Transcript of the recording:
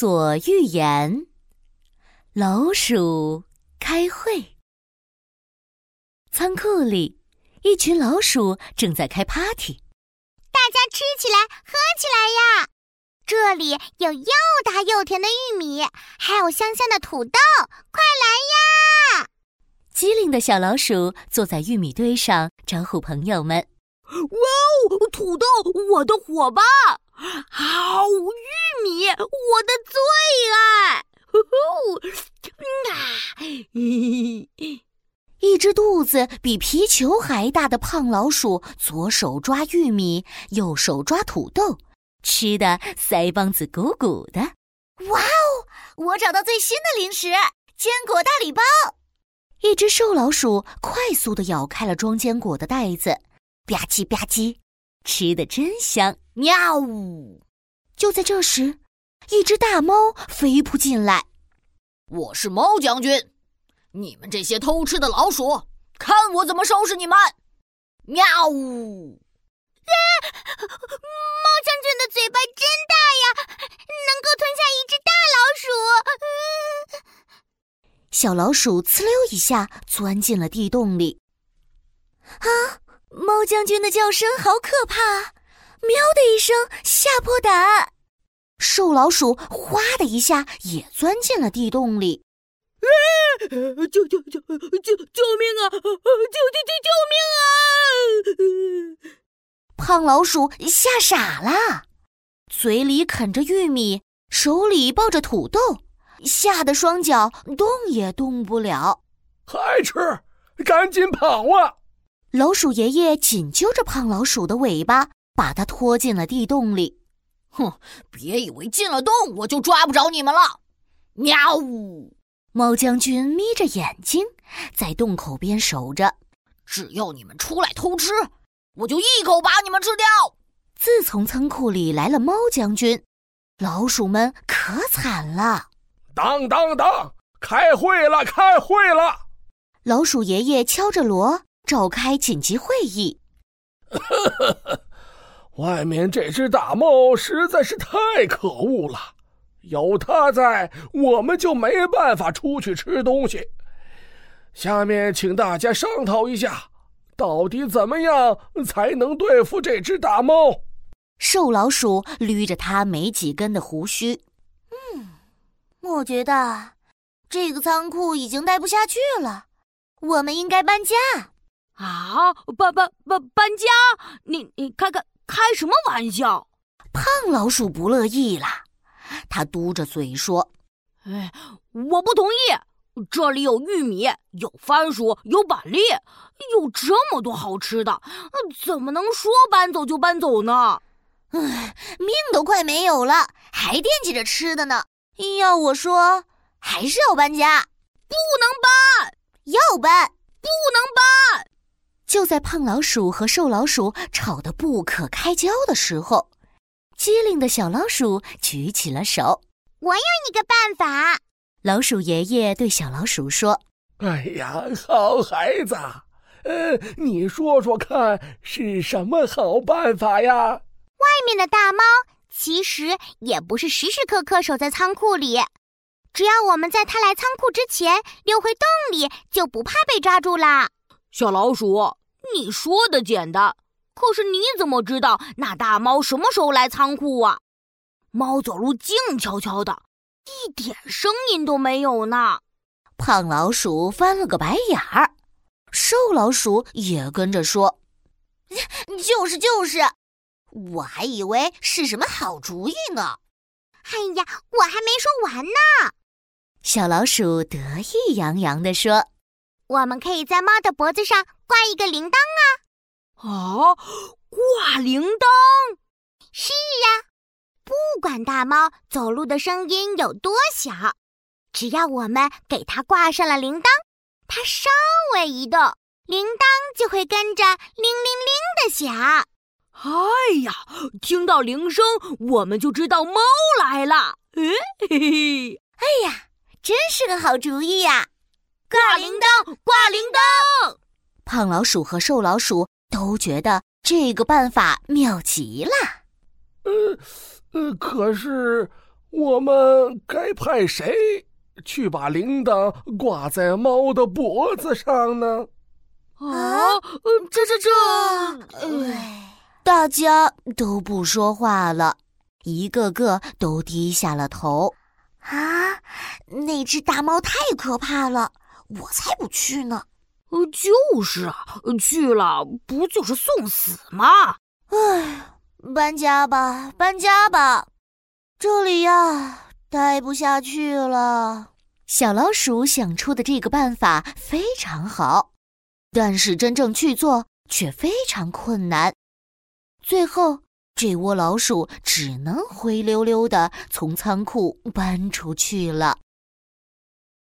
索寓言：老鼠开会。仓库里，一群老鼠正在开 party。大家吃起来，喝起来呀！这里有又大又甜的玉米，还有香香的土豆，快来呀！机灵的小老鼠坐在玉米堆上，招呼朋友们：“哇哦，土豆，我的伙伴！好玉米，我的最爱！”呼呼，啊！一只肚子比皮球还大的胖老鼠，左手抓玉米，右手抓土豆，吃的腮帮子鼓鼓的。哇哦！我找到最新的零食——坚果大礼包。一只瘦老鼠快速地咬开了装坚果的袋子，吧唧吧唧，吃的真香。喵呜！就在这时，一只大猫飞扑进来。我是猫将军，你们这些偷吃的老鼠，看我怎么收拾你们！喵呜！啊！猫将军的嘴巴真大呀，能够吞下一只大老鼠。嗯 小老鼠呲溜一下钻进了地洞里。啊！猫将军的叫声好可怕！喵的一声，吓破胆。瘦老鼠哗的一下也钻进了地洞里。救救救救救命啊！救救救救命啊！胖老鼠吓傻了，嘴里啃着玉米，手里抱着土豆。吓得双脚动也动不了，还吃？赶紧跑啊！老鼠爷爷紧揪着胖老鼠的尾巴，把它拖进了地洞里。哼，别以为进了洞我就抓不着你们了！喵呜！猫将军眯着眼睛在洞口边守着，只要你们出来偷吃，我就一口把你们吃掉。自从仓库里来了猫将军，老鼠们可惨了。当当当！开会了，开会了！老鼠爷爷敲着锣，召开紧急会议。外面这只大猫实在是太可恶了，有它在，我们就没办法出去吃东西。下面请大家商讨一下，到底怎么样才能对付这只大猫？瘦老鼠捋着它没几根的胡须，嗯。我觉得这个仓库已经待不下去了，我们应该搬家。啊，搬搬搬搬家？你你开开开什么玩笑？胖老鼠不乐意了，他嘟着嘴说：“哎，我不同意！这里有玉米，有番薯，有板栗，有这么多好吃的，怎么能说搬走就搬走呢？唉，命都快没有了，还惦记着吃的呢。”要我说，还是要搬家，不能搬，要搬，不能搬。就在胖老鼠和瘦老鼠吵得不可开交的时候，机灵的小老鼠举起了手：“我有一个办法。”老鼠爷爷对小老鼠说：“哎呀，好孩子，呃，你说说看是什么好办法呀？”外面的大猫。其实也不是时时刻刻守在仓库里，只要我们在它来仓库之前溜回洞里，就不怕被抓住啦。小老鼠，你说的简单，可是你怎么知道那大猫什么时候来仓库啊？猫走路静悄悄的，一点声音都没有呢。胖老鼠翻了个白眼儿，瘦老鼠也跟着说：“就 是就是。”我还以为是什么好主意呢！哎呀，我还没说完呢。小老鼠得意洋洋地说：“我们可以在猫的脖子上挂一个铃铛啊！”啊，挂铃铛？是呀，不管大猫走路的声音有多小，只要我们给它挂上了铃铛，它稍微一动，铃铛就会跟着铃铃铃的响。哎呀，听到铃声，我们就知道猫来了。嘿嘿，哎呀，真是个好主意呀！挂铃铛，挂铃铛。胖老鼠和瘦老鼠都觉得这个办法妙极了。呃呃，可是我们该派谁去把铃铛挂在猫的脖子上呢？啊，这这这，大家都不说话了，一个个都低下了头。啊，那只大猫太可怕了，我才不去呢！呃就是啊，去了不就是送死吗？唉，搬家吧，搬家吧，这里呀，待不下去了。小老鼠想出的这个办法非常好。但是真正去做却非常困难，最后这窝老鼠只能灰溜溜的从仓库搬出去了。